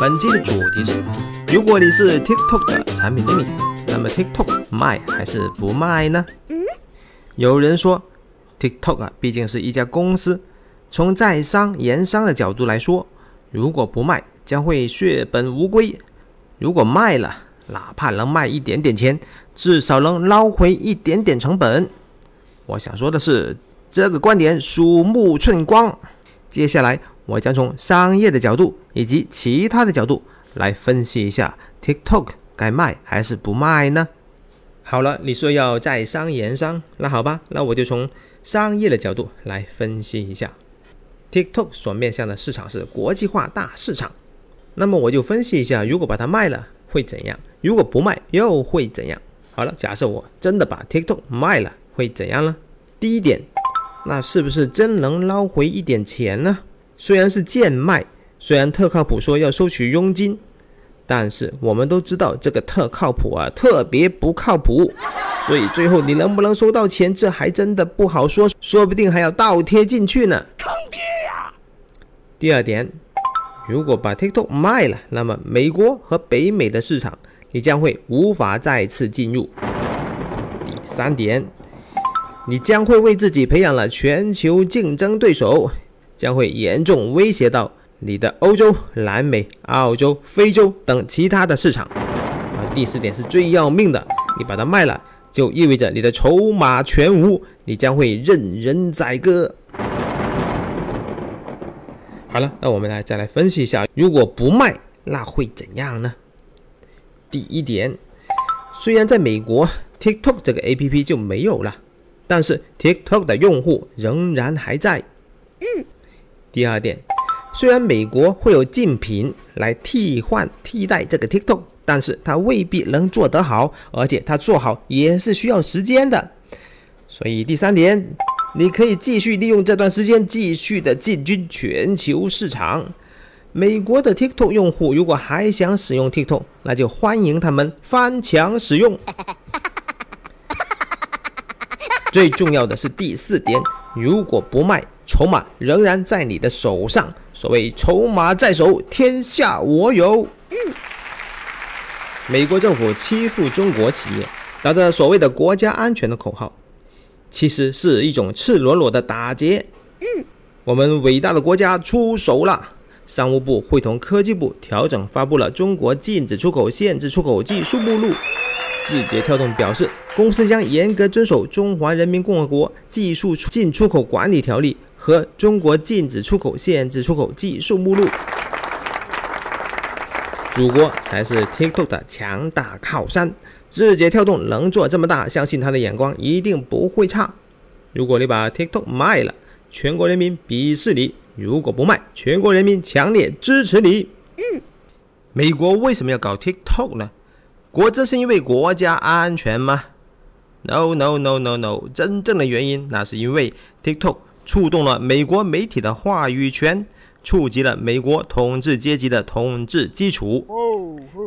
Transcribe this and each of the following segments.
本期的主题是：如果你是 TikTok 的产品经理，那么 TikTok 卖还是不卖呢？有人说，TikTok 啊，毕竟是一家公司，从在商言商的角度来说，如果不卖，将会血本无归；如果卖了，哪怕能卖一点点钱，至少能捞回一点点成本。我想说的是，这个观点鼠目寸光。接下来，我将从商业的角度以及其他的角度来分析一下 TikTok 该卖还是不卖呢？好了，你说要在商言商，那好吧，那我就从商业的角度来分析一下。TikTok 所面向的市场是国际化大市场，那么我就分析一下，如果把它卖了会怎样？如果不卖又会怎样？好了，假设我真的把 TikTok 卖了，会怎样呢？第一点，那是不是真能捞回一点钱呢？虽然是贱卖，虽然特靠谱说要收取佣金。但是我们都知道这个特靠谱啊，特别不靠谱，所以最后你能不能收到钱，这还真的不好说，说不定还要倒贴进去呢。坑爹呀！第二点，如果把 TikTok 卖了，那么美国和北美的市场你将会无法再次进入。第三点，你将会为自己培养了全球竞争对手，将会严重威胁到。你的欧洲、南美、澳洲、非洲等其他的市场，啊，第四点是最要命的，你把它卖了，就意味着你的筹码全无，你将会任人宰割。好了，那我们来再来分析一下，如果不卖，那会怎样呢？第一点，虽然在美国 TikTok 这个 APP 就没有了，但是 TikTok 的用户仍然还在。嗯。第二点。虽然美国会有竞品来替换替代这个 TikTok，但是它未必能做得好，而且它做好也是需要时间的。所以第三点，你可以继续利用这段时间继续的进军全球市场。美国的 TikTok 用户如果还想使用 TikTok，那就欢迎他们翻墙使用。最重要的是第四点，如果不卖。筹码仍然在你的手上。所谓筹码在手，天下我有。美国政府欺负中国企业，打着所谓的国家安全的口号，其实是一种赤裸裸的打劫。嗯。我们伟大的国家出手了，商务部会同科技部调整发布了中国禁止出口、限制出口技术目录。字节跳动表示，公司将严格遵守《中华人民共和国技术进出口管理条例》。和中国禁止出口、限制出口技术目录，祖国才是 TikTok 的强大靠山。字节跳动能做这么大，相信他的眼光一定不会差。如果你把 TikTok 卖了，全国人民鄙视你；如果不卖，全国人民强烈支持你。嗯，美国为什么要搞 TikTok 呢？果真是因为国家安全吗？No No No No No，真正的原因那是因为 TikTok。触动了美国媒体的话语权，触及了美国统治阶级的统治基础。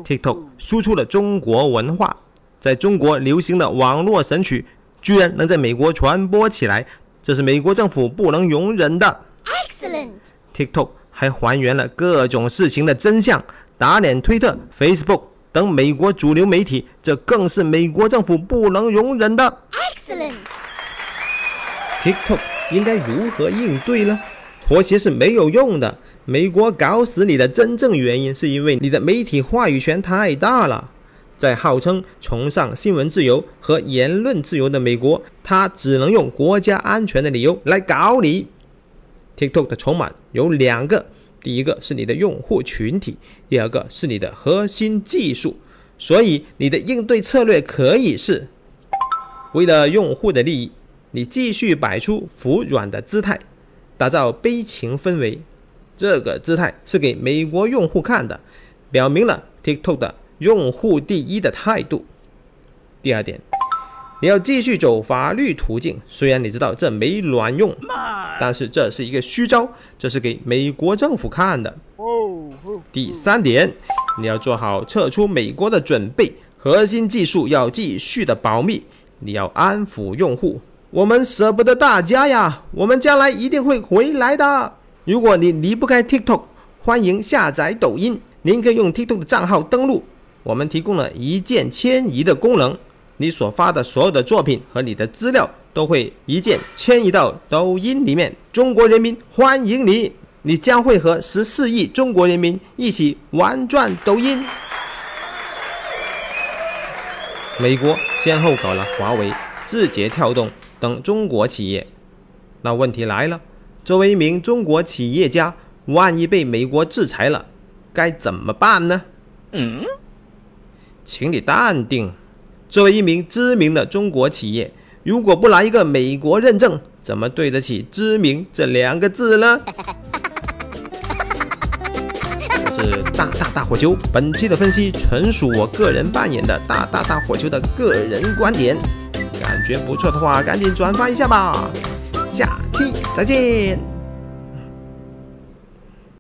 TikTok 输出了中国文化，在中国流行的网络神曲，居然能在美国传播起来，这是美国政府不能容忍的。Excellent。TikTok 还还原了各种事情的真相，打脸推特、Facebook 等美国主流媒体，这更是美国政府不能容忍的。Excellent。TikTok。应该如何应对呢？妥协是没有用的。美国搞死你的真正原因，是因为你的媒体话语权太大了。在号称崇尚新闻自由和言论自由的美国，他只能用国家安全的理由来搞你。TikTok 的筹码有两个，第一个是你的用户群体，第二个是你的核心技术。所以你的应对策略可以是为了用户的利益。你继续摆出服软的姿态，打造悲情氛围，这个姿态是给美国用户看的，表明了 TikTok 的用户第一的态度。第二点，你要继续走法律途径，虽然你知道这没卵用，但是这是一个虚招，这是给美国政府看的。第三点，你要做好撤出美国的准备，核心技术要继续的保密，你要安抚用户。我们舍不得大家呀，我们将来一定会回来的。如果你离不开 TikTok，欢迎下载抖音。您可以用 TikTok 的账号登录，我们提供了一键迁移的功能，你所发的所有的作品和你的资料都会一键迁移到抖音里面。中国人民欢迎你，你将会和十四亿中国人民一起玩转抖音。美国先后搞了华为、字节跳动等中国企业，那问题来了，作为一名中国企业家，万一被美国制裁了，该怎么办呢？嗯，请你淡定。作为一名知名的中国企业，如果不来一个美国认证，怎么对得起“知名”这两个字呢？是大大大火球。本期的分析纯属我个人扮演的大大大火球的个人观点，感觉不错的话，赶紧转发一下吧。下期再见。